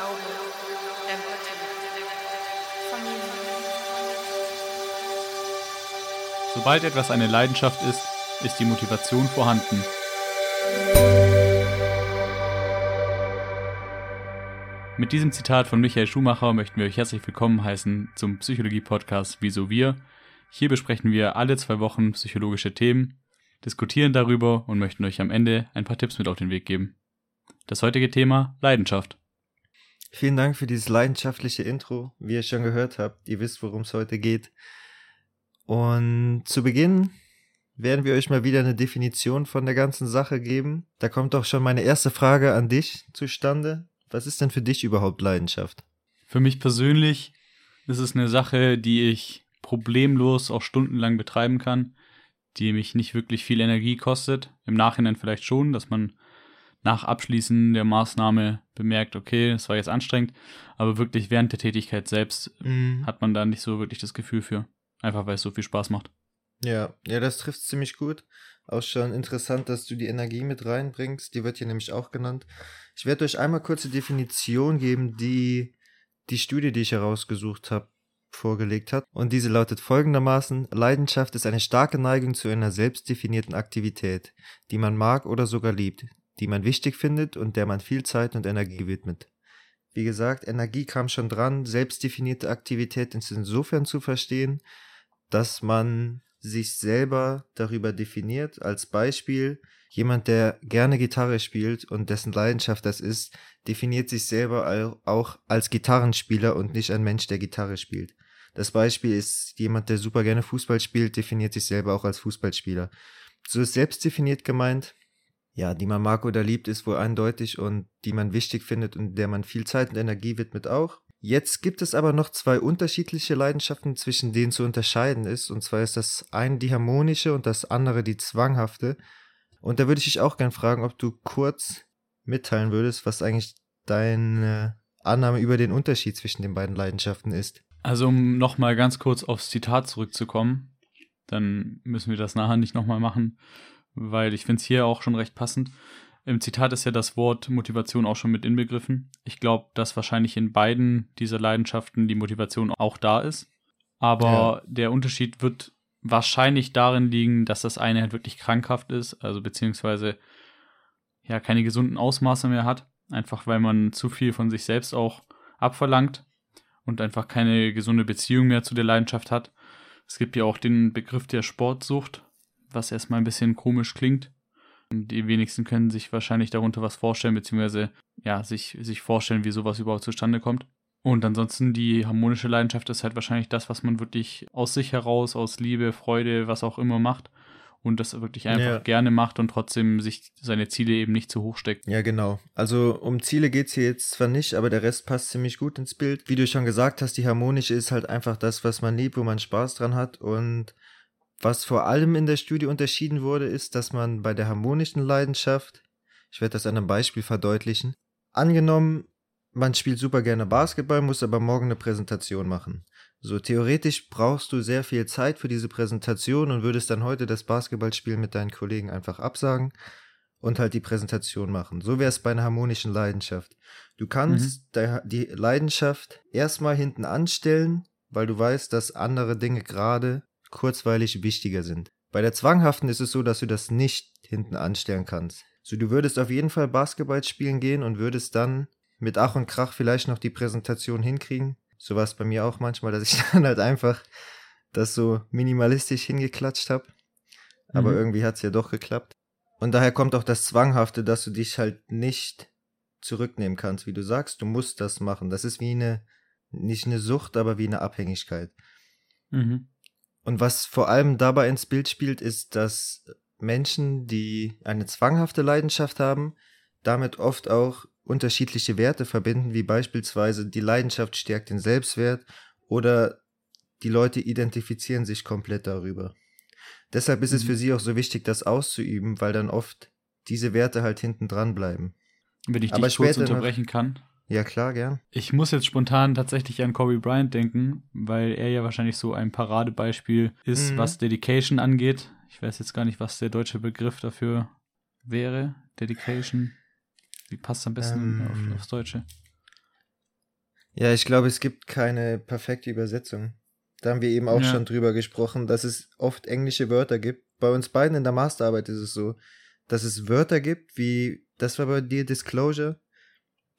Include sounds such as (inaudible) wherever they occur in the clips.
Glaube, Empathie, Familie. Sobald etwas eine Leidenschaft ist, ist die Motivation vorhanden. Mit diesem Zitat von Michael Schumacher möchten wir euch herzlich willkommen heißen zum Psychologie-Podcast Wieso Wir. Hier besprechen wir alle zwei Wochen psychologische Themen, diskutieren darüber und möchten euch am Ende ein paar Tipps mit auf den Weg geben. Das heutige Thema Leidenschaft. Vielen Dank für dieses leidenschaftliche Intro. Wie ihr schon gehört habt, ihr wisst, worum es heute geht. Und zu Beginn werden wir euch mal wieder eine Definition von der ganzen Sache geben. Da kommt auch schon meine erste Frage an dich zustande. Was ist denn für dich überhaupt Leidenschaft? Für mich persönlich ist es eine Sache, die ich problemlos auch stundenlang betreiben kann, die mich nicht wirklich viel Energie kostet. Im Nachhinein vielleicht schon, dass man nach Abschließen der Maßnahme bemerkt, okay, es war jetzt anstrengend, aber wirklich während der Tätigkeit selbst Mhm. hat man da nicht so wirklich das Gefühl für. Einfach weil es so viel Spaß macht. Ja, ja, das trifft ziemlich gut. Auch schon interessant, dass du die Energie mit reinbringst. Die wird hier nämlich auch genannt. Ich werde euch einmal kurz die Definition geben, die die Studie, die ich herausgesucht habe, vorgelegt hat. Und diese lautet folgendermaßen, Leidenschaft ist eine starke Neigung zu einer selbstdefinierten Aktivität, die man mag oder sogar liebt, die man wichtig findet und der man viel Zeit und Energie widmet. Wie gesagt, Energie kam schon dran, selbstdefinierte Aktivität ist insofern zu verstehen, dass man sich selber darüber definiert. Als Beispiel, jemand, der gerne Gitarre spielt und dessen Leidenschaft das ist, definiert sich selber auch als Gitarrenspieler und nicht ein Mensch, der Gitarre spielt. Das Beispiel ist jemand, der super gerne Fußball spielt, definiert sich selber auch als Fußballspieler. So ist selbstdefiniert gemeint. Ja, die man mag oder liebt, ist wohl eindeutig und die man wichtig findet und der man viel Zeit und Energie widmet auch. Jetzt gibt es aber noch zwei unterschiedliche Leidenschaften, zwischen denen zu unterscheiden ist. Und zwar ist das eine die harmonische und das andere die zwanghafte. Und da würde ich dich auch gern fragen, ob du kurz mitteilen würdest, was eigentlich deine Annahme über den Unterschied zwischen den beiden Leidenschaften ist. Also um nochmal ganz kurz aufs Zitat zurückzukommen, dann müssen wir das nachher nicht nochmal machen, weil ich finde es hier auch schon recht passend. Im Zitat ist ja das Wort Motivation auch schon mit inbegriffen. Ich glaube, dass wahrscheinlich in beiden dieser Leidenschaften die Motivation auch da ist. Aber der Unterschied wird wahrscheinlich darin liegen, dass das eine halt wirklich krankhaft ist, also beziehungsweise ja keine gesunden Ausmaße mehr hat. Einfach weil man zu viel von sich selbst auch abverlangt und einfach keine gesunde Beziehung mehr zu der Leidenschaft hat. Es gibt ja auch den Begriff der Sportsucht, was erstmal ein bisschen komisch klingt. Und die wenigsten können sich wahrscheinlich darunter was vorstellen, beziehungsweise ja, sich, sich vorstellen, wie sowas überhaupt zustande kommt. Und ansonsten die harmonische Leidenschaft ist halt wahrscheinlich das, was man wirklich aus sich heraus, aus Liebe, Freude, was auch immer macht. Und das wirklich einfach Ja. gerne macht und trotzdem sich seine Ziele eben nicht zu hoch steckt. Ja, genau. Also um Ziele geht's hier jetzt zwar nicht, aber der Rest passt ziemlich gut ins Bild. Wie du schon gesagt hast, die harmonische ist halt einfach das, was man liebt, wo man Spaß dran hat. Und was vor allem in der Studie unterschieden wurde, ist, dass man bei der harmonischen Leidenschaft, ich werde das an einem Beispiel verdeutlichen, angenommen, man spielt super gerne Basketball, muss aber morgen eine Präsentation machen. So theoretisch brauchst du sehr viel Zeit für diese Präsentation und würdest dann heute das Basketballspiel mit deinen Kollegen einfach absagen und halt die Präsentation machen. So wäre es bei einer harmonischen Leidenschaft. Du kannst der, die Leidenschaft erstmal hinten anstellen, weil du weißt, dass andere Dinge gerade kurzweilig wichtiger sind. Bei der zwanghaften ist es so, dass du das nicht hinten anstellen kannst. So, du würdest auf jeden Fall Basketball spielen gehen und würdest dann mit Ach und Krach vielleicht noch die Präsentation hinkriegen. So war es bei mir auch manchmal, dass ich (laughs) dann halt einfach das so minimalistisch hingeklatscht habe. Aber Mhm. irgendwie hat es ja doch geklappt. Und daher kommt auch das Zwanghafte, dass du dich halt nicht zurücknehmen kannst, wie du sagst. Du musst das machen. Das ist wie eine, nicht eine Sucht, aber wie eine Abhängigkeit. Mhm. Und was vor allem dabei ins Bild spielt, ist, dass Menschen, die eine zwanghafte Leidenschaft haben, damit oft auch unterschiedliche Werte verbinden, wie beispielsweise die Leidenschaft stärkt den Selbstwert oder die Leute identifizieren sich komplett darüber. Deshalb ist es Mhm. für sie auch so wichtig, das auszuüben, weil dann oft diese Werte halt hinten dran bleiben. Wenn ich Aber dich kurz später noch- unterbrechen kann. Ja, klar, gern. Ich muss jetzt spontan tatsächlich an Kobe Bryant denken, weil er ja wahrscheinlich so ein Paradebeispiel ist, Mhm. was Dedication angeht. Ich weiß jetzt gar nicht, was der deutsche Begriff dafür wäre. Dedication. Wie passt am besten Ähm. auf, aufs Deutsche? Ja, ich glaube, es gibt keine perfekte Übersetzung. Da haben wir eben auch Ja. schon drüber gesprochen, dass es oft englische Wörter gibt. Bei uns beiden in der Masterarbeit ist es so, dass es Wörter gibt, wie, das war bei dir Disclosure,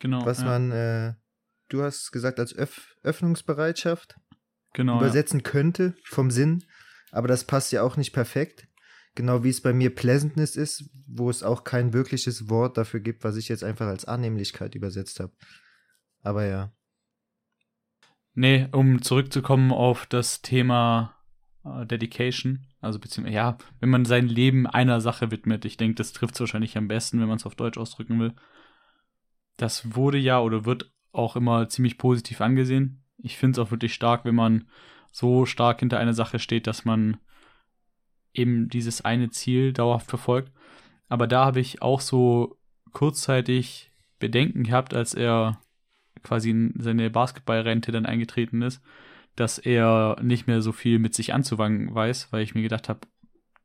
Genau. was ja, man, äh, du hast gesagt, als Öff Öffnungsbereitschaft genau, ja. übersetzen könnte vom Sinn, aber das passt ja auch nicht perfekt. Genau wie es bei mir Pleasantness ist, wo es auch kein wirkliches Wort dafür gibt, was ich jetzt einfach als Annehmlichkeit übersetzt habe. Aber ja. Nee, um zurückzukommen auf das Thema äh, Dedication, also beziehungsweise, ja, wenn man sein Leben einer Sache widmet, ich denke, das trifft es wahrscheinlich am besten, wenn man es auf Deutsch ausdrücken will. Das wurde ja oder wird auch immer ziemlich positiv angesehen. Ich finde es auch wirklich stark, wenn man so stark hinter einer Sache steht, dass man eben dieses eine Ziel dauerhaft verfolgt. Aber da habe ich auch so kurzzeitig Bedenken gehabt, als er quasi in seine Basketballrente dann eingetreten ist, dass er nicht mehr so viel mit sich anzufangen weiß, weil ich mir gedacht habe,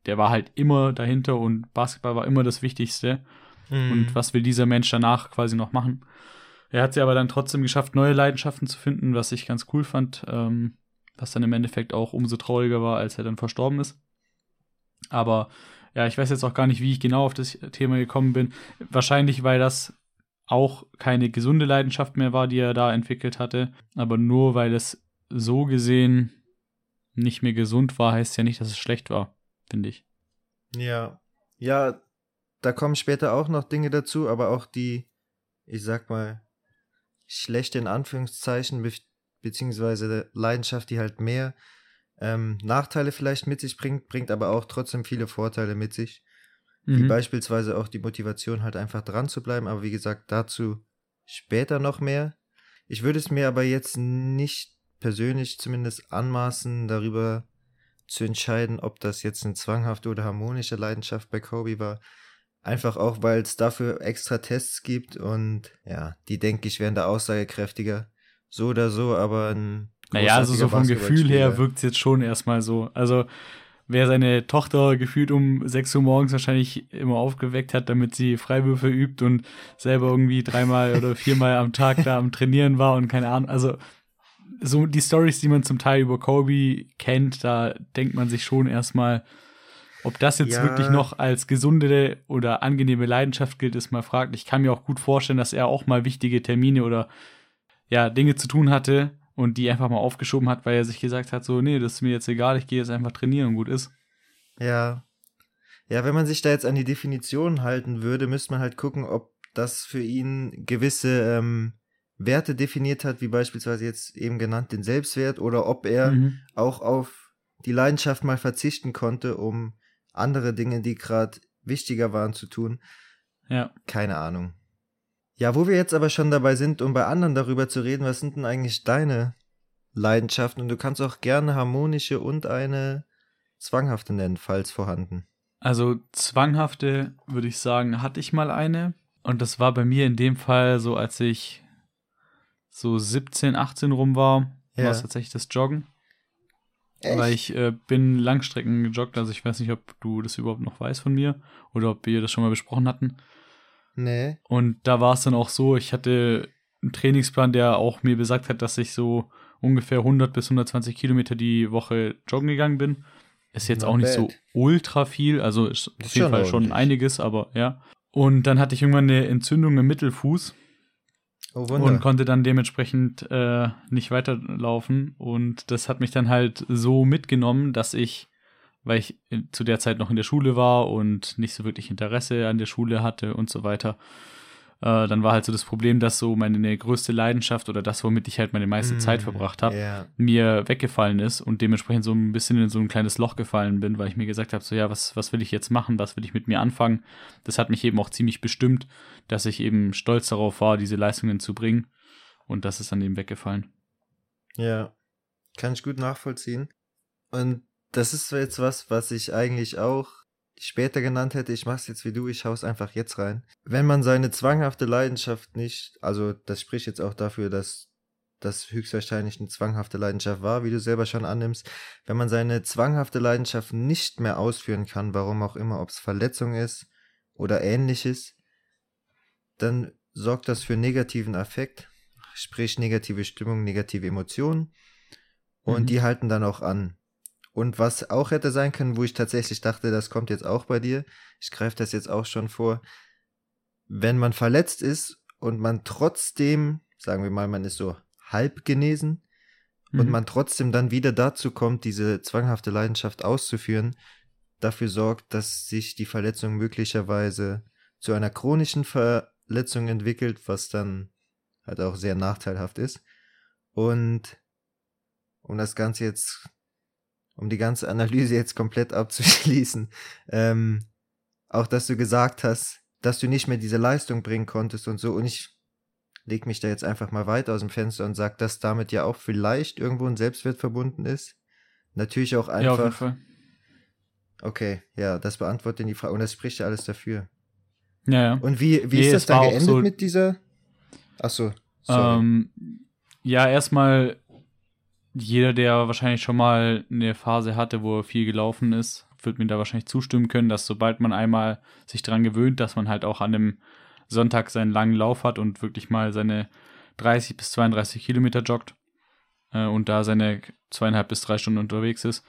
der war halt immer dahinter und Basketball war immer das Wichtigste. Mhm. Und was will dieser Mensch danach quasi noch machen? Er hat sie aber dann trotzdem geschafft, neue Leidenschaften zu finden, was ich ganz cool fand, ähm, was dann im Endeffekt auch umso trauriger war, als er dann verstorben ist. Aber ja, ich weiß jetzt auch gar nicht, wie ich genau auf das Thema gekommen bin. Wahrscheinlich, weil das auch keine gesunde Leidenschaft mehr war, die er da entwickelt hatte. Aber nur weil es so gesehen nicht mehr gesund war, heißt ja nicht, dass es schlecht war, finde ich. Ja. Ja, da kommen später auch noch Dinge dazu, aber auch die, ich sag mal, schlechte in Anführungszeichen, be beziehungsweise Leidenschaft, die halt mehr ähm, Nachteile vielleicht mit sich bringt, bringt aber auch trotzdem viele Vorteile mit sich. Wie Mhm. beispielsweise auch die Motivation, halt einfach dran zu bleiben. Aber wie gesagt, dazu später noch mehr. Ich würde es mir aber jetzt nicht persönlich zumindest anmaßen, darüber zu entscheiden, ob das jetzt eine zwanghafte oder harmonische Leidenschaft bei Kobe war. Einfach auch, weil es dafür extra Tests gibt und ja, die denke ich wären da aussagekräftiger. So oder so, aber ein. Naja, also so vom Gefühl her wirkt es jetzt schon erstmal so. Also, wer seine Tochter gefühlt um 6 Uhr morgens wahrscheinlich immer aufgeweckt hat, damit sie Freiwürfe übt und selber irgendwie dreimal oder viermal am Tag da am Trainieren war und keine Ahnung. Also, so die Stories, die man zum Teil über Kobe kennt, da denkt man sich schon erstmal, ob das jetzt Ja. wirklich noch als gesunde oder angenehme Leidenschaft gilt, ist mal fraglich. Ich kann mir auch gut vorstellen, dass er auch mal wichtige Termine oder ja, Dinge zu tun hatte und die einfach mal aufgeschoben hat, weil er sich gesagt hat, so, nee, das ist mir jetzt egal, ich gehe jetzt einfach trainieren und gut ist. Ja. Ja, wenn man sich da jetzt an die Definition halten würde, müsste man halt gucken, ob das für ihn gewisse ähm, Werte definiert hat, wie beispielsweise jetzt eben genannt den Selbstwert, oder ob er Mhm. auch auf die Leidenschaft mal verzichten konnte, um andere Dinge, die gerade wichtiger waren, zu tun. Ja. Keine Ahnung. Ja, wo wir jetzt aber schon dabei sind, um bei anderen darüber zu reden, was sind denn eigentlich deine Leidenschaften? Und du kannst auch gerne harmonische und eine zwanghafte nennen, falls vorhanden. Also zwanghafte, würde ich sagen, hatte ich mal eine. Und das war bei mir in dem Fall so, als ich so 17, 18 rum war, Ja. war es tatsächlich das Joggen. Weil ich äh, bin Langstrecken gejoggt, also ich weiß nicht, ob du das überhaupt noch weißt von mir oder ob wir das schon mal besprochen hatten. Nee. Und da war es dann auch so, ich hatte einen Trainingsplan, der auch mir besagt hat, dass ich so ungefähr 100 bis 120 Kilometer die Woche joggen gegangen bin. Ist jetzt Not auch nicht so bad. ultra viel, also ist auf jeden schon Fall schon ordentlich. einiges, aber ja. Und dann hatte ich irgendwann eine Entzündung im Mittelfuß Oh Wunder. und konnte dann dementsprechend äh, nicht weiterlaufen. Und das hat mich dann halt so mitgenommen, dass ich, weil ich in- zu der Zeit noch in der Schule war und nicht so wirklich Interesse an der Schule hatte und so weiter, äh, dann war halt so das Problem, dass so meine größte Leidenschaft oder das, womit ich halt meine meiste Mm, Zeit verbracht habe, Ja. mir weggefallen ist und dementsprechend so ein bisschen in so ein kleines Loch gefallen bin, weil ich mir gesagt habe, so ja, was, was will ich jetzt machen, was will ich mit mir anfangen? Das hat mich eben auch ziemlich bestimmt, dass ich eben stolz darauf war, diese Leistungen zu bringen und das ist dann eben weggefallen. Ja. Kann ich gut nachvollziehen. Und das ist jetzt was, was ich eigentlich auch später genannt hätte. Ich mach's jetzt wie du, ich hau's einfach jetzt rein. Wenn man seine zwanghafte Leidenschaft nicht, also das spricht jetzt auch dafür, dass das höchstwahrscheinlich eine zwanghafte Leidenschaft war, wie du selber schon annimmst. Wenn man seine zwanghafte Leidenschaft nicht mehr ausführen kann, warum auch immer, ob es Verletzung ist oder ähnliches, dann sorgt das für negativen Affekt. sprich negative Stimmung, negative Emotionen. Und Mhm. die halten dann auch an. Und was auch hätte sein können, wo ich tatsächlich dachte, das kommt jetzt auch bei dir, ich greife das jetzt auch schon vor, wenn man verletzt ist und man trotzdem, sagen wir mal, man ist so halb genesen und Mhm. man trotzdem dann wieder dazu kommt, diese zwanghafte Leidenschaft auszuführen, dafür sorgt, dass sich die Verletzung möglicherweise zu einer chronischen Verletzung entwickelt, was dann halt auch sehr nachteilhaft ist. Und um das Ganze jetzt, um die ganze Analyse jetzt komplett abzuschließen, ähm, auch dass du gesagt hast, dass du nicht mehr diese Leistung bringen konntest und so. Und ich leg mich da jetzt einfach mal weit aus dem Fenster und sag, dass damit ja auch vielleicht irgendwo ein Selbstwert verbunden ist. Natürlich auch ja, auf jeden einfach. Fall. okay, ja, das beantwortet die Frage und das spricht ja alles dafür. Ja, ja. Und wie, wie Nee, ist das dann geendet so- mit dieser? Ach so, sorry. Ähm, ja, erstmal, jeder, der wahrscheinlich schon mal eine Phase hatte, wo er viel gelaufen ist, wird mir da wahrscheinlich zustimmen können, dass sobald man einmal sich dran gewöhnt, dass man halt auch an dem Sonntag seinen langen Lauf hat und wirklich mal seine 30 bis 32 Kilometer joggt äh, und da seine zweieinhalb bis drei Stunden unterwegs ist,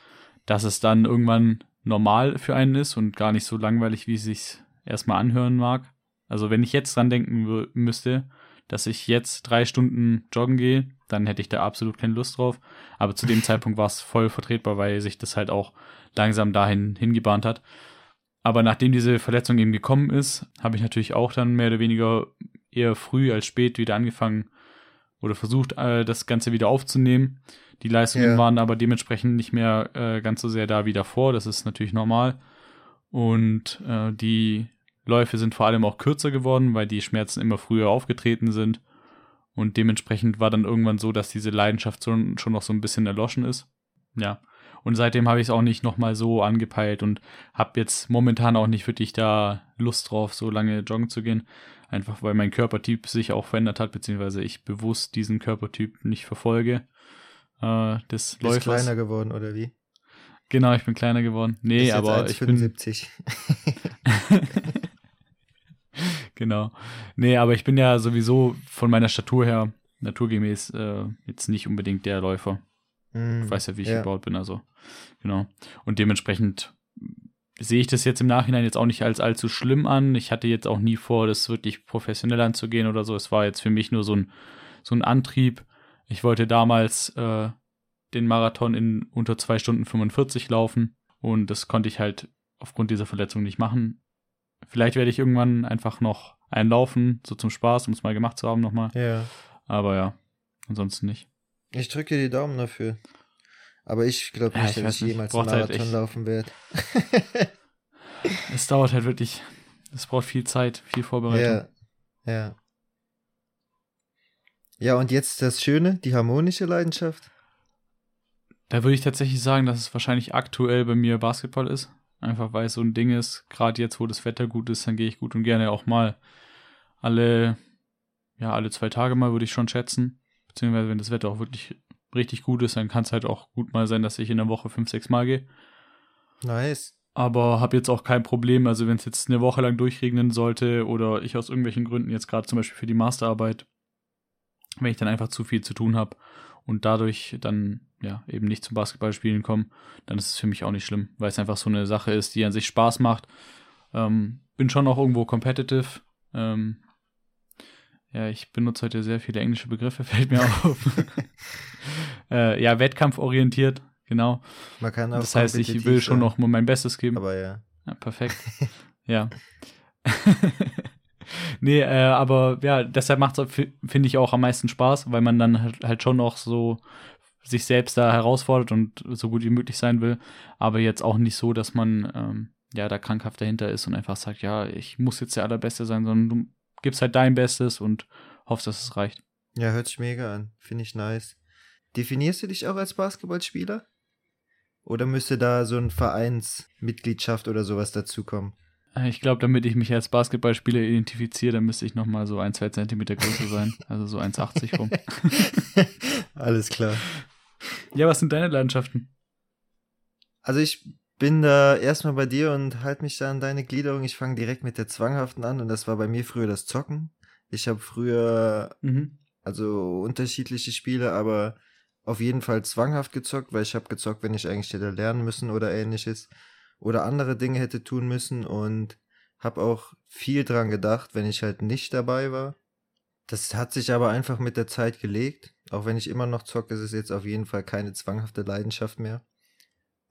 dass es dann irgendwann normal für einen ist und gar nicht so langweilig, wie es sich erstmal anhören mag. Also wenn ich jetzt dran denken müsste, dass ich jetzt drei Stunden joggen gehe, dann hätte ich da absolut keine Lust drauf. Aber zu dem (laughs) Zeitpunkt war es voll vertretbar, weil sich das halt auch langsam dahin hingebahnt hat. Aber nachdem diese Verletzung eben gekommen ist, habe ich natürlich auch dann mehr oder weniger eher früh als spät wieder angefangen oder versucht, äh, das Ganze wieder aufzunehmen. Die Leistungen Ja. waren aber dementsprechend nicht mehr äh, ganz so sehr da wie davor. Das ist natürlich normal. Und äh, die Läufe sind vor allem auch kürzer geworden, weil die Schmerzen immer früher aufgetreten sind. Und dementsprechend war dann irgendwann so, dass diese Leidenschaft schon, schon noch so ein bisschen erloschen ist. Ja. Und seitdem habe ich es auch nicht nochmal so angepeilt und habe jetzt momentan auch nicht wirklich da Lust drauf, so lange joggen zu gehen. Einfach weil mein Körpertyp sich auch verändert hat, beziehungsweise ich bewusst diesen Körpertyp nicht verfolge. Äh, des Bist Läufers. kleiner geworden, oder wie? Genau, ich bin kleiner geworden. Nee, aber ich bin 1,75. (laughs) (laughs) (laughs) genau. Nee, aber ich bin ja sowieso von meiner Statur her naturgemäß äh, jetzt nicht unbedingt der Läufer. Hm, Ich weiß ja, wie ich ja. gebaut bin, also genau. Und dementsprechend sehe ich das jetzt im Nachhinein jetzt auch nicht als allzu schlimm an. Ich hatte jetzt auch nie vor, das wirklich professionell anzugehen oder so. Es war jetzt für mich nur so ein, so ein Antrieb. Ich wollte damals äh, den Marathon in unter 2 Stunden 45 laufen und das konnte ich halt aufgrund dieser Verletzung nicht machen. Vielleicht werde ich irgendwann einfach noch einlaufen, so zum Spaß, um es mal gemacht zu haben nochmal. Ja. Aber ja, ansonsten nicht. Ich drücke dir die Daumen dafür. Aber ich glaube Ja, nicht, ich dass ich nicht. jemals einen halt Marathon echt- laufen werde. Es dauert halt wirklich, es braucht viel Zeit, viel Vorbereitung. Ja. Ja. Ja, und jetzt das Schöne, die harmonische Leidenschaft. Da würde ich tatsächlich sagen, dass es wahrscheinlich aktuell bei mir Basketball ist. Einfach weil es so ein Ding ist, gerade jetzt, wo das Wetter gut ist, dann gehe ich gut und gerne auch mal alle, ja, alle zwei Tage mal, würde ich schon schätzen. Beziehungsweise, wenn das Wetter auch wirklich richtig gut ist, dann kann es halt auch gut mal sein, dass ich in der Woche fünf, sechs Mal gehe. Nice. Aber habe jetzt auch kein Problem, also wenn es jetzt eine Woche lang durchregnen sollte oder ich aus irgendwelchen Gründen jetzt gerade zum Beispiel für die Masterarbeit, wenn ich dann einfach zu viel zu tun habe und dadurch dann ja eben nicht zum Basketballspielen komme, dann ist es für mich auch nicht schlimm, weil es einfach so eine Sache ist, die an sich Spaß macht. Ähm, bin schon auch irgendwo competitive. Ähm, ja, ich benutze heute sehr viele englische Begriffe, (laughs) fällt mir auf. (laughs) äh, ja, wettkampforientiert, genau. Man kann auch Das heißt, ich will schon noch mal mein Bestes geben. Aber ja. Ja, perfekt. (laughs) ja. Nee, äh, aber ja, deshalb macht es, finde ich, auch am meisten Spaß, weil man dann halt, halt schon noch so sich selbst da herausfordert und so gut wie möglich sein will. Aber jetzt auch nicht so, dass man ähm, ja da krankhaft dahinter ist und einfach sagt, ja, ich muss jetzt der Allerbeste sein, sondern du gibst halt dein Bestes und hoffst, dass es reicht. Ja, hört sich mega an. Finde ich nice. Definierst du dich auch als Basketballspieler? Oder müsste da so ein Vereinsmitgliedschaft oder sowas dazukommen? Äh, Ich glaube, damit ich mich als Basketballspieler identifiziere, dann müsste ich noch mal so ein, zwei Zentimeter größer sein. Also so 1,80 rum. (laughs) Alles klar. Ja, was sind deine Leidenschaften? Also ich bin da erstmal bei dir und halt mich da an deine Gliederung. Ich fange direkt mit der zwanghaften an und das war bei mir früher das Zocken. Ich habe früher Mhm. Also unterschiedliche Spiele, aber auf jeden Fall zwanghaft gezockt, weil ich habe gezockt, wenn ich eigentlich hätte lernen müssen oder ähnliches. Oder andere Dinge hätte tun müssen und habe auch viel dran gedacht, wenn ich halt nicht dabei war. Das hat sich aber einfach mit der Zeit gelegt. Auch wenn ich immer noch zocke, ist es jetzt auf jeden Fall keine zwanghafte Leidenschaft mehr.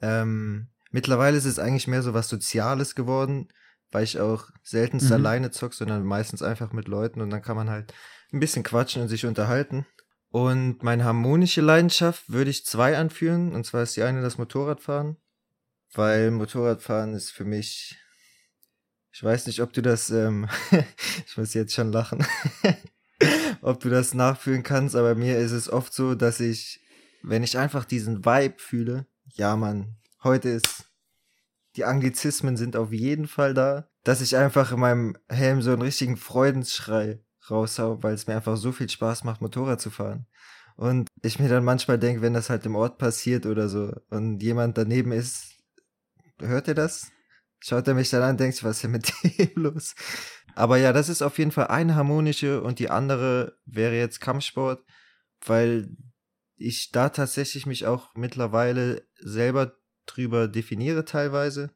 Ähm, mittlerweile ist es eigentlich mehr so was Soziales geworden, weil ich auch seltenst Mhm. alleine zock, sondern meistens einfach mit Leuten und dann kann man halt ein bisschen quatschen und sich unterhalten. Und meine harmonische Leidenschaft würde ich zwei anführen. Und zwar ist die eine das Motorradfahren. Weil Motorradfahren ist für mich. Ich weiß nicht, ob du das. Ähm, (laughs) ich muss jetzt schon lachen. (laughs) ob du das nachfühlen kannst, aber mir ist es oft so, dass ich, wenn ich einfach diesen Vibe fühle, ja, Mann, heute ist. Die Anglizismen sind auf jeden Fall da, dass ich einfach in meinem Helm so einen richtigen Freudenschrei raushau, weil es mir einfach so viel Spaß macht, Motorrad zu fahren. Und ich mir dann manchmal denke, wenn das halt im Ort passiert oder so und jemand daneben ist, hört er das? Schaut er mich dann an und denkt was ist denn mit (laughs) dem los? Aber ja, das ist auf jeden Fall eine harmonische und die andere wäre jetzt Kampfsport, weil ich da tatsächlich mich auch mittlerweile selber drüber definiere teilweise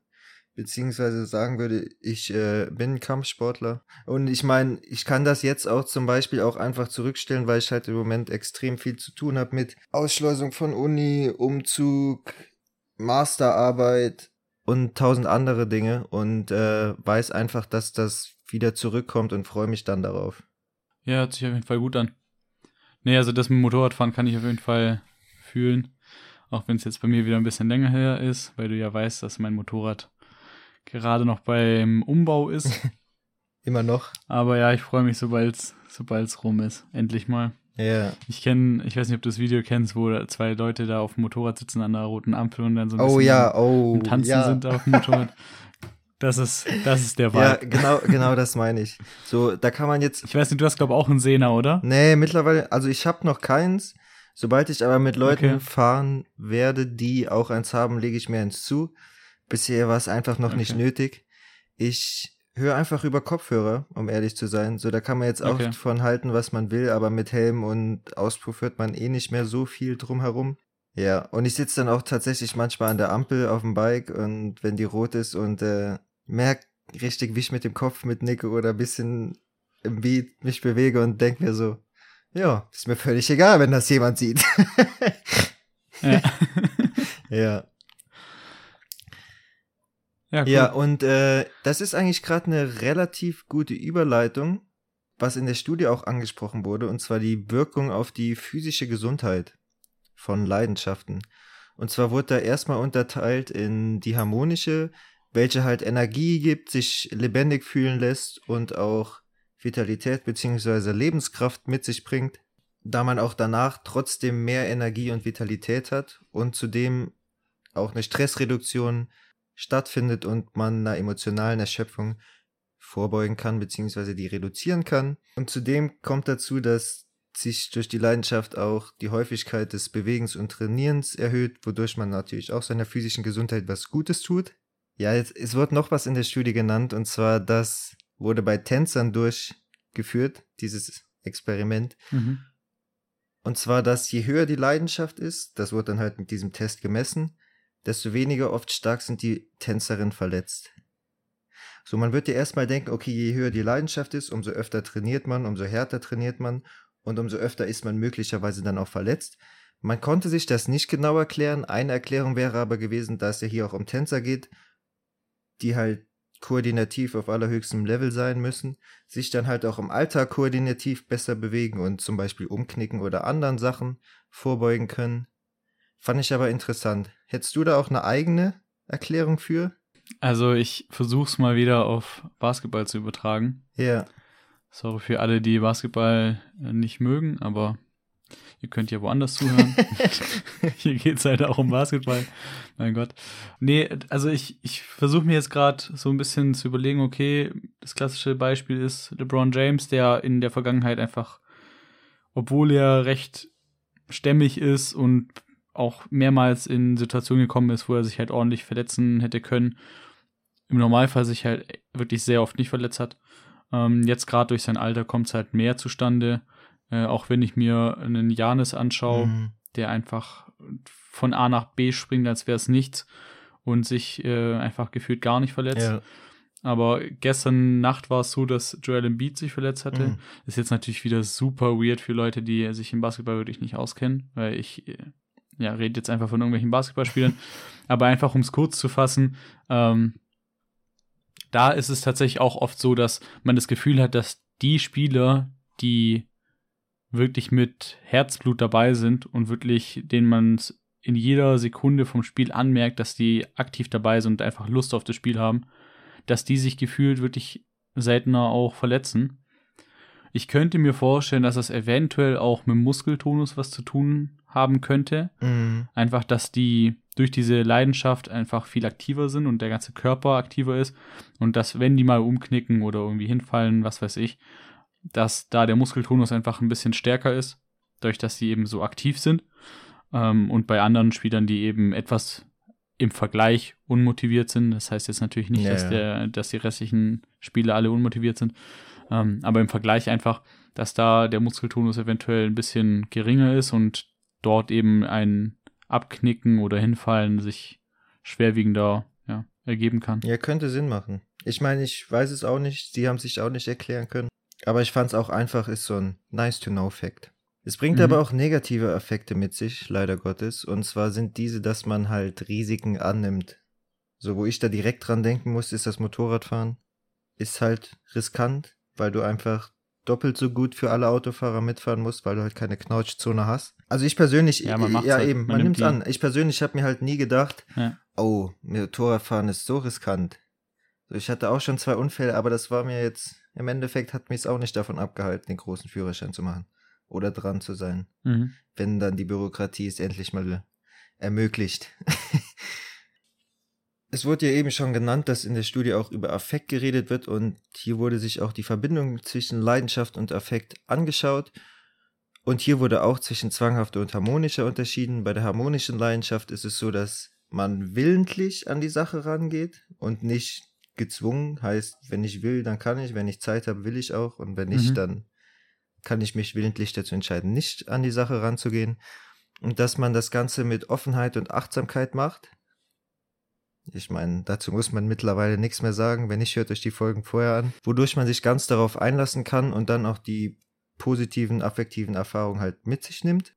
beziehungsweise sagen würde, ich äh, bin Kampfsportler. Und ich meine, ich kann das jetzt auch zum Beispiel auch einfach zurückstellen, weil ich halt im Moment extrem viel zu tun habe mit Ausschleusung von Uni, Umzug, Masterarbeit und tausend andere Dinge und äh, weiß einfach, dass das wieder zurückkommt und freue mich dann darauf. Ja, hört sich auf jeden Fall gut an. Nee, also das mit dem Motorradfahren kann ich auf jeden Fall fühlen. Auch wenn es jetzt bei mir wieder ein bisschen länger her ist, weil du ja weißt, dass mein Motorrad gerade noch beim Umbau ist. (laughs) Immer noch. Aber ja, ich freue mich, sobald es rum ist. Endlich mal. Ja. Ich kenne, ich weiß nicht, ob du das Video kennst, wo zwei Leute da auf dem Motorrad sitzen an der roten Ampel und dann so ein Oh bisschen ja, oh. Tanzen ja. sind auf dem Motorrad. Das ist, das ist der (laughs) Ja, Vibe. genau, genau das meine ich. So, da kann man jetzt Ich weiß nicht, du hast, glaube ich, auch einen Sehner, oder? Nee, mittlerweile, also ich habe noch keins. Sobald ich aber mit Leuten Okay. fahren werde, die auch eins haben, lege ich mir eins zu. Bisher war es einfach noch nicht Okay. nötig. Ich höre einfach über Kopfhörer, um ehrlich zu sein. So, da kann man jetzt auch Okay. von halten, was man will, aber mit Helm und Auspuff hört man eh nicht mehr so viel drumherum. Ja, und ich sitze dann auch tatsächlich manchmal an der Ampel auf dem Bike und wenn die rot ist und äh, merk richtig, wie ich mit dem Kopf mitnicke oder ein bisschen im Beat mich bewege und denk mir so, ja, ist mir völlig egal, wenn das jemand sieht. Ja. (laughs) ja. Ja, cool. Ja, und äh, das ist eigentlich gerade eine relativ gute Überleitung, was in der Studie auch angesprochen wurde, und zwar die Wirkung auf die physische Gesundheit von Leidenschaften. Und zwar wurde da erstmal unterteilt in die harmonische, welche halt Energie gibt, sich lebendig fühlen lässt und auch Vitalität bzw. Lebenskraft mit sich bringt, da man auch danach trotzdem mehr Energie und Vitalität hat und zudem auch eine Stressreduktion stattfindet und man einer emotionalen Erschöpfung vorbeugen kann bzw. die reduzieren kann. Und zudem kommt dazu, dass sich durch die Leidenschaft auch die Häufigkeit des Bewegens und Trainierens erhöht, wodurch man natürlich auch seiner physischen Gesundheit was Gutes tut. Ja, jetzt, es wird noch was in der Studie genannt, und zwar das wurde bei Tänzern durchgeführt, dieses Experiment. Mhm. Und zwar, dass je höher die Leidenschaft ist, das wird dann halt mit diesem Test gemessen, desto weniger oft stark sind die Tänzerinnen verletzt. So, man wird ja erstmal denken, okay, je höher die Leidenschaft ist, umso öfter trainiert man, umso härter trainiert man und umso öfter ist man möglicherweise dann auch verletzt. Man konnte sich das nicht genau erklären. Eine Erklärung wäre aber gewesen, dass es ja hier auch um Tänzer geht, die halt koordinativ auf allerhöchstem Level sein müssen, sich dann halt auch im Alltag koordinativ besser bewegen und zum Beispiel umknicken oder anderen Sachen vorbeugen können. Fand ich aber interessant. Hättest du da auch eine eigene Erklärung für? Also ich versuch's mal wieder auf Basketball zu übertragen. Ja. Sorry für alle, die Basketball äh, nicht mögen, aber ihr könnt ja woanders zuhören. (laughs) Hier geht's halt auch um Basketball. Mein Gott. Nee, also ich, ich versuche mir jetzt gerade so ein bisschen zu überlegen, okay, das klassische Beispiel ist LeBron James, der in der Vergangenheit einfach, obwohl er recht stämmig ist und auch mehrmals in Situationen gekommen ist, wo er sich halt ordentlich verletzen hätte können, im Normalfall sich halt wirklich sehr oft nicht verletzt hat. Ähm, jetzt gerade durch sein Alter kommt es halt mehr zustande. Äh, auch wenn ich mir einen Janis anschaue, Mhm. der einfach von A nach B springt, als wäre es nichts und sich äh, einfach gefühlt gar nicht verletzt. Ja. Aber gestern Nacht war es so, dass Joel Embiid sich verletzt hatte. Mhm. Ist jetzt natürlich wieder super weird für Leute, die sich im Basketball wirklich nicht auskennen, weil ich äh, ja rede jetzt einfach von irgendwelchen Basketballspielern. (laughs) Aber einfach um es kurz zu fassen, ähm, da ist es tatsächlich auch oft so, dass man das Gefühl hat, dass die Spieler, die wirklich mit Herzblut dabei sind und wirklich, denen man es in jeder Sekunde vom Spiel anmerkt, dass die aktiv dabei sind und einfach Lust auf das Spiel haben, dass die sich gefühlt wirklich seltener auch verletzen. Ich könnte mir vorstellen, dass das eventuell auch mit Muskeltonus was zu tun haben könnte. Mhm. Einfach, dass die durch diese Leidenschaft einfach viel aktiver sind und der ganze Körper aktiver ist. Und dass, wenn die mal umknicken oder irgendwie hinfallen, was weiß ich, dass da der Muskeltonus einfach ein bisschen stärker ist, dadurch, dass sie eben so aktiv sind. Ähm, und bei anderen Spielern, die eben etwas im Vergleich unmotiviert sind, das heißt jetzt natürlich nicht, Ja, dass, der, dass die restlichen Spieler alle unmotiviert sind, ähm, aber im Vergleich einfach, dass da der Muskeltonus eventuell ein bisschen geringer ist und dort eben ein Abknicken oder Hinfallen sich schwerwiegender ja, ergeben kann. Ja, könnte Sinn machen. Ich meine, ich weiß es auch nicht, sie haben sich auch nicht erklären können. Aber ich fand es auch einfach, ist so ein Nice-to-Know-Fact. Es bringt Mhm. aber auch negative Effekte mit sich, leider Gottes. Und zwar sind diese, dass man halt Risiken annimmt. So, wo ich da direkt dran denken muss, ist das Motorradfahren. Ist halt riskant, weil du einfach doppelt so gut für alle Autofahrer mitfahren musst, weil du halt keine Knautschzone hast. Also ich persönlich, Ja, man ja halt. eben, Man man, nimmt die- an. Ich persönlich habe mir halt nie gedacht, Ja. oh, Motorradfahren ist so riskant. So, Ich hatte auch schon zwei Unfälle, aber das war mir jetzt, im Endeffekt hat mich es auch nicht davon abgehalten, den großen Führerschein zu machen. Oder dran zu sein. Mhm. Wenn dann die Bürokratie es endlich mal ermöglicht. (laughs) es wurde ja eben schon genannt, dass in der Studie auch über Affekt geredet wird und hier wurde sich auch die Verbindung zwischen Leidenschaft und Affekt angeschaut. Und hier wurde auch zwischen zwanghafter und harmonischer unterschieden. Bei der harmonischen Leidenschaft ist es so, dass man willentlich an die Sache rangeht und nicht gezwungen. Heißt, wenn ich will, dann kann ich. Wenn ich Zeit habe, will ich auch. Und wenn nicht, Mhm. dann kann ich mich willentlich dazu entscheiden, nicht an die Sache ranzugehen. Und dass man das Ganze mit Offenheit und Achtsamkeit macht. Ich meine, dazu muss man mittlerweile nichts mehr sagen. Wenn nicht, hört euch die Folgen vorher an. Wodurch man sich ganz darauf einlassen kann und dann auch die positiven, affektiven Erfahrungen halt mit sich nimmt.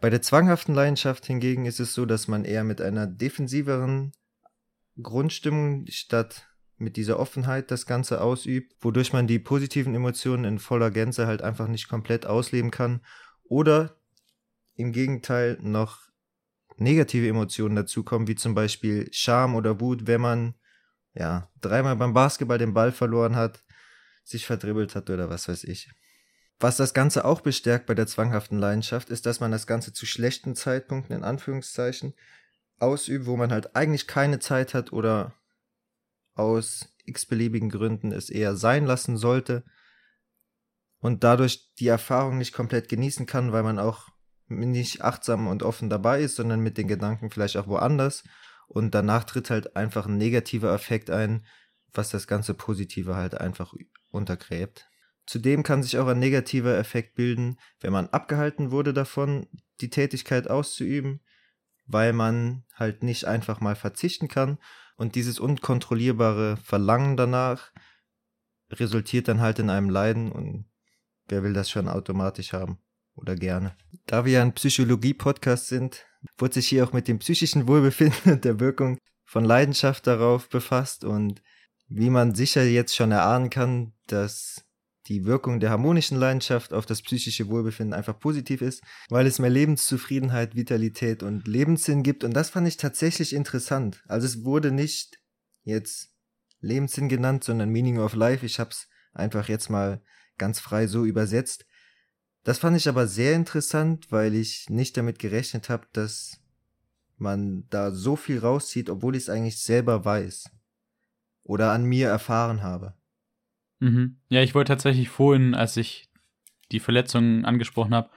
Bei der zwanghaften Leidenschaft hingegen ist es so, dass man eher mit einer defensiveren Grundstimmung statt mit dieser Offenheit das Ganze ausübt, wodurch man die positiven Emotionen in voller Gänze halt einfach nicht komplett ausleben kann oder im Gegenteil noch negative Emotionen dazukommen, wie zum Beispiel Scham oder Wut, wenn man ja dreimal beim Basketball den Ball verloren hat, sich verdribbelt hat oder was weiß ich. Was das Ganze auch bestärkt bei der zwanghaften Leidenschaft, ist, dass man das Ganze zu schlechten Zeitpunkten in Anführungszeichen ausübt, wo man halt eigentlich keine Zeit hat oder aus x-beliebigen Gründen es eher sein lassen sollte und dadurch die Erfahrung nicht komplett genießen kann, weil man auch nicht achtsam und offen dabei ist, sondern mit den Gedanken vielleicht auch woanders. Und danach tritt halt einfach ein negativer Effekt ein, was das ganze Positive halt einfach untergräbt. Zudem kann sich auch ein negativer Effekt bilden, wenn man abgehalten wurde davon, die Tätigkeit auszuüben, weil man halt nicht einfach mal verzichten kann. Und dieses unkontrollierbare Verlangen danach resultiert dann halt in einem Leiden und wer will das schon automatisch haben oder gerne. Da wir ja ein Psychologie-Podcast sind, wurde sich hier auch mit dem psychischen Wohlbefinden (laughs) und der Wirkung von Leidenschaft darauf befasst und wie man sicher jetzt schon erahnen kann, dass die Wirkung der harmonischen Leidenschaft auf das psychische Wohlbefinden einfach positiv ist, weil es mehr Lebenszufriedenheit, Vitalität und Lebenssinn gibt. Und das fand ich tatsächlich interessant. Also es wurde nicht jetzt Lebenssinn genannt, sondern Meaning of Life. Ich habe es einfach jetzt mal ganz frei so übersetzt. Das fand ich aber sehr interessant, weil ich nicht damit gerechnet habe, dass man da so viel rauszieht, obwohl ich es eigentlich selber weiß oder an mir erfahren habe. Mhm. Ja, ich wollte tatsächlich vorhin, als ich die Verletzung angesprochen habe,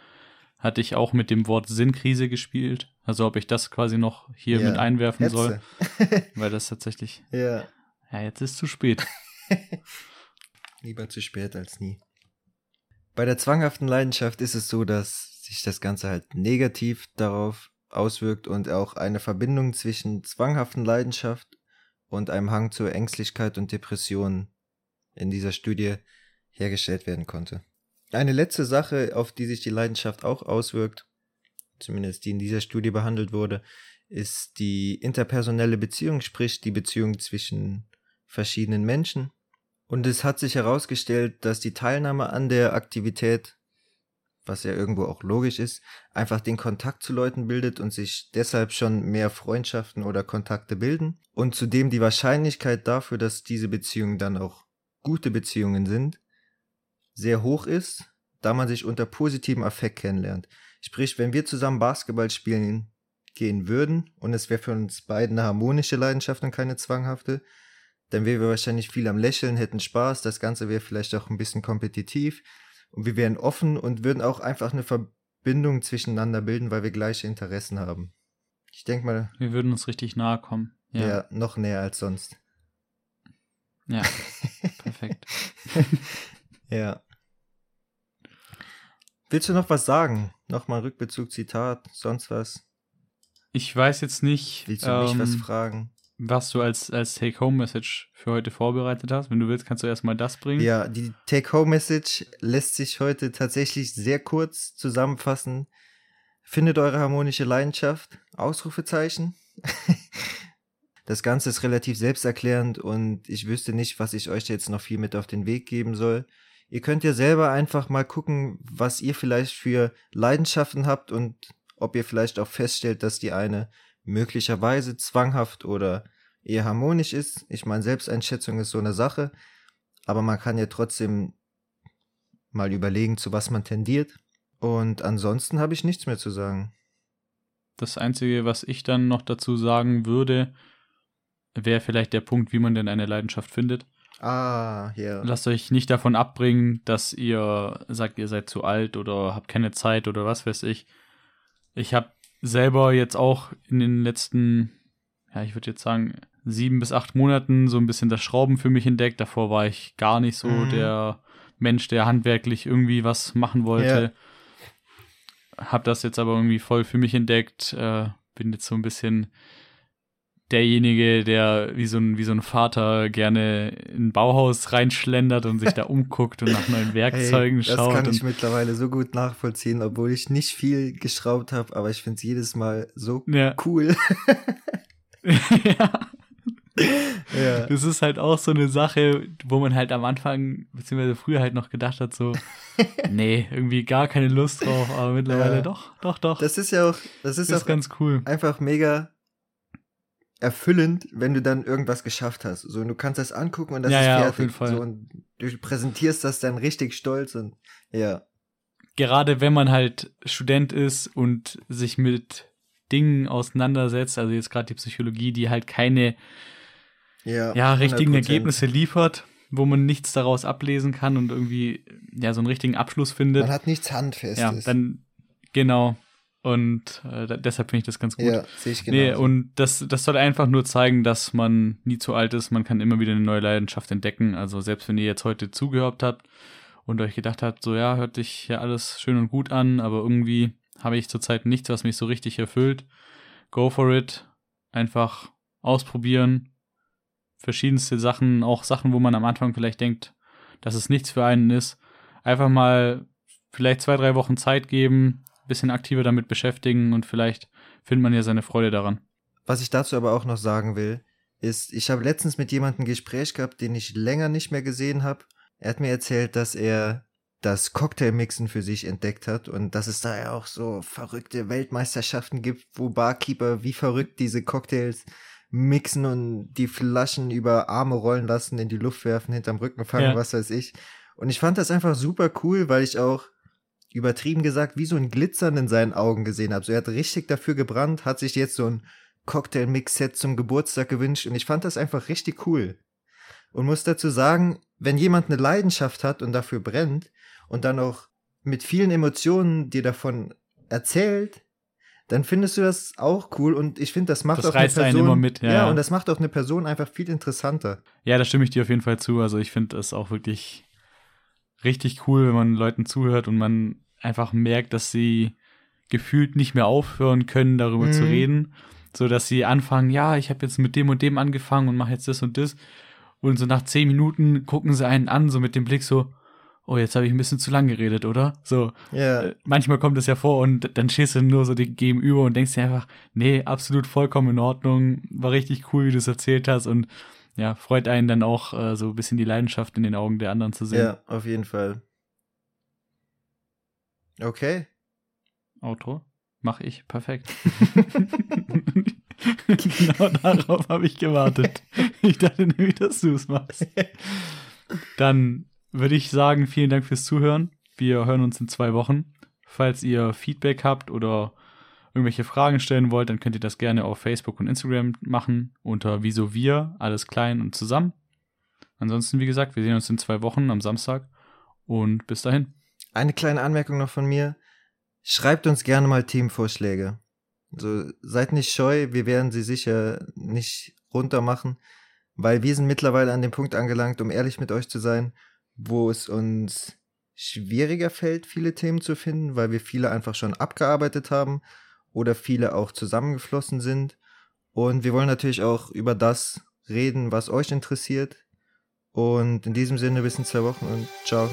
hatte ich auch mit dem Wort Sinnkrise gespielt. Also ob ich das quasi noch hier Ja, mit einwerfen soll, Hetze. (laughs) weil das tatsächlich, ja, ja, jetzt ist zu spät. (laughs) lieber zu spät als nie. Bei der zwanghaften Leidenschaft ist es so, dass sich das Ganze halt negativ darauf auswirkt und auch eine Verbindung zwischen zwanghaften Leidenschaft und einem Hang zur Ängstlichkeit und Depression in dieser Studie hergestellt werden konnte. Eine letzte Sache, auf die sich die Leidenschaft auch auswirkt, zumindest die in dieser Studie behandelt wurde, ist die interpersonelle Beziehung, sprich die Beziehung zwischen verschiedenen Menschen. Und es hat sich herausgestellt, dass die Teilnahme an der Aktivität, was ja irgendwo auch logisch ist, einfach den Kontakt zu Leuten bildet und sich deshalb schon mehr Freundschaften oder Kontakte bilden. Und zudem die Wahrscheinlichkeit dafür, dass diese Beziehungen dann auch gute Beziehungen sind, sehr hoch ist, da man sich unter positivem Affekt kennenlernt. Sprich, wenn wir zusammen Basketball spielen gehen würden und es wäre für uns beiden eine harmonische Leidenschaft und keine zwanghafte, dann wären wir wahrscheinlich viel am Lächeln, hätten Spaß, das Ganze wäre vielleicht auch ein bisschen kompetitiv und wir wären offen und würden auch einfach eine Verbindung zwischeneinander bilden, weil wir gleiche Interessen haben. Ich denke mal. Wir würden uns richtig nahe kommen. Ja, ja noch näher als sonst. Ja, (laughs) perfekt. (laughs) ja. Willst du noch was sagen? Nochmal Rückbezug, Zitat, sonst was? Ich weiß jetzt nicht. Willst du ähm, mich was fragen? Was du als, als Take-Home-Message für heute vorbereitet hast. Wenn du willst, kannst du erstmal das bringen. Ja, die Take-Home-Message lässt sich heute tatsächlich sehr kurz zusammenfassen. Findet eure harmonische Leidenschaft. Ausrufezeichen. (laughs) das Ganze ist relativ selbsterklärend und ich wüsste nicht, was ich euch jetzt noch viel mit auf den Weg geben soll. Ihr könnt ja selber einfach mal gucken, was ihr vielleicht für Leidenschaften habt und ob ihr vielleicht auch feststellt, dass die eine möglicherweise zwanghaft oder eher harmonisch ist. Ich meine, Selbsteinschätzung ist so eine Sache, aber man kann ja trotzdem mal überlegen, zu was man tendiert. Und ansonsten habe ich nichts mehr zu sagen. Das Einzige, was ich dann noch dazu sagen würde, wäre vielleicht der Punkt, wie man denn eine Leidenschaft findet. Ah, ja. Yeah. Lasst euch nicht davon abbringen, dass ihr sagt, ihr seid zu alt oder habt keine Zeit oder was weiß ich. Ich habe selber jetzt auch in den letzten, ja, ich würde jetzt sagen, sieben bis acht Monaten so ein bisschen das Schrauben für mich entdeckt. Davor war ich gar nicht so mhm. der Mensch, der handwerklich irgendwie was machen wollte. Ja. Hab das jetzt aber irgendwie voll für mich entdeckt. Äh, bin jetzt so ein bisschen derjenige, der wie so ein, wie so ein Vater gerne in ein Bauhaus reinschlendert und sich da (laughs) umguckt und nach neuen Werkzeugen hey, das schaut. Das kann ich mittlerweile so gut nachvollziehen, obwohl ich nicht viel geschraubt habe, aber ich finde es jedes Mal so ja. cool. (laughs) ja. Ja. Das ist halt auch so eine Sache, wo man halt am Anfang, beziehungsweise früher halt noch gedacht hat, so, (laughs) nee, irgendwie gar keine Lust drauf, aber mittlerweile ja. doch, doch, doch. Das ist ja auch, das ist, das ist auch ganz cool. Einfach mega erfüllend, wenn du dann irgendwas geschafft hast. So, und du kannst das angucken und das ja, ist ja, fertig. Auf jeden Fall. So, und du präsentierst das dann richtig stolz und ja. Gerade wenn man halt Student ist und sich mit Dingen auseinandersetzt, also jetzt gerade die Psychologie, die halt keine ja, ja richtigen Ergebnisse liefert, wo man nichts daraus ablesen kann und irgendwie ja so einen richtigen Abschluss findet. Man hat nichts Handfestes. Ja, dann genau. Und äh, deshalb finde ich das ganz gut. Ja, sehe ich genau. Nee, und das, das soll einfach nur zeigen, dass man nie zu alt ist. Man kann immer wieder eine neue Leidenschaft entdecken. Also selbst wenn ihr jetzt heute zugehört habt und euch gedacht habt, so ja, hört sich ja alles schön und gut an, aber irgendwie habe ich zurzeit nichts, was mich so richtig erfüllt. Go for it. Einfach ausprobieren. Verschiedenste Sachen, auch Sachen, wo man am Anfang vielleicht denkt, dass es nichts für einen ist. Einfach mal vielleicht zwei, drei Wochen Zeit geben, bisschen aktiver damit beschäftigen und vielleicht findet man ja seine Freude daran. Was ich dazu aber auch noch sagen will, ist, ich habe letztens mit jemandem ein Gespräch gehabt, den ich länger nicht mehr gesehen habe. Er hat mir erzählt, dass er das Cocktailmixen für sich entdeckt hat und dass es da ja auch so verrückte Weltmeisterschaften gibt, wo Barkeeper wie verrückt diese Cocktails mixen und die Flaschen über Arme rollen lassen, in die Luft werfen, hinterm Rücken fangen, ja. was weiß ich. Und ich fand das einfach super cool, weil ich auch übertrieben gesagt, wie so ein Glitzern in seinen Augen gesehen habe. So, er hat richtig dafür gebrannt, hat sich jetzt so ein Cocktail-Mix-Set zum Geburtstag gewünscht und ich fand das einfach richtig cool. Und muss dazu sagen, wenn jemand eine Leidenschaft hat und dafür brennt und dann auch mit vielen Emotionen dir davon erzählt, dann findest du das auch cool und ich finde, das macht das auch eine Person, immer mit, ja, ja, und das macht auch eine Person einfach viel interessanter. Ja, da stimme ich dir auf jeden Fall zu. Also ich finde das auch wirklich richtig cool, wenn man Leuten zuhört und man einfach merkt, dass sie gefühlt nicht mehr aufhören können, darüber zu Mhm. reden. So dass sie anfangen, ja, ich habe jetzt mit dem und dem angefangen und mache jetzt das und das. Und so nach zehn Minuten gucken sie einen an, so mit dem Blick so, oh, jetzt habe ich ein bisschen zu lang geredet, oder? So, Ja, äh, manchmal kommt es ja vor und dann stehst du nur so dir gegenüber und denkst dir einfach, nee, absolut vollkommen in Ordnung, war richtig cool, wie du es erzählt hast und ja, freut einen dann auch äh, so ein bisschen die Leidenschaft in den Augen der anderen zu sehen. ja, auf jeden Fall. Okay. Outro mach ich perfekt. (laughs) genau darauf habe ich gewartet. Ich dachte nämlich, dass du es machst. (laughs) Dann würde ich sagen, vielen Dank fürs Zuhören. Wir hören uns in zwei Wochen. Falls ihr Feedback habt oder irgendwelche Fragen stellen wollt, dann könnt ihr das gerne auf Facebook und Instagram machen unter Wieso wir, alles klein und zusammen. Ansonsten, wie gesagt, wir sehen uns in zwei Wochen am Samstag und bis dahin. Eine kleine Anmerkung noch von mir. Schreibt uns gerne mal Themenvorschläge. Also seid nicht scheu, wir werden sie sicher nicht runter machen, weil wir sind mittlerweile an dem Punkt angelangt, um ehrlich mit euch zu sein, wo es uns schwieriger fällt, viele Themen zu finden, weil wir viele einfach schon abgearbeitet haben oder viele auch zusammengeflossen sind. Und wir wollen natürlich auch über das reden, was euch interessiert. Und in diesem Sinne bis in zwei Wochen und ciao.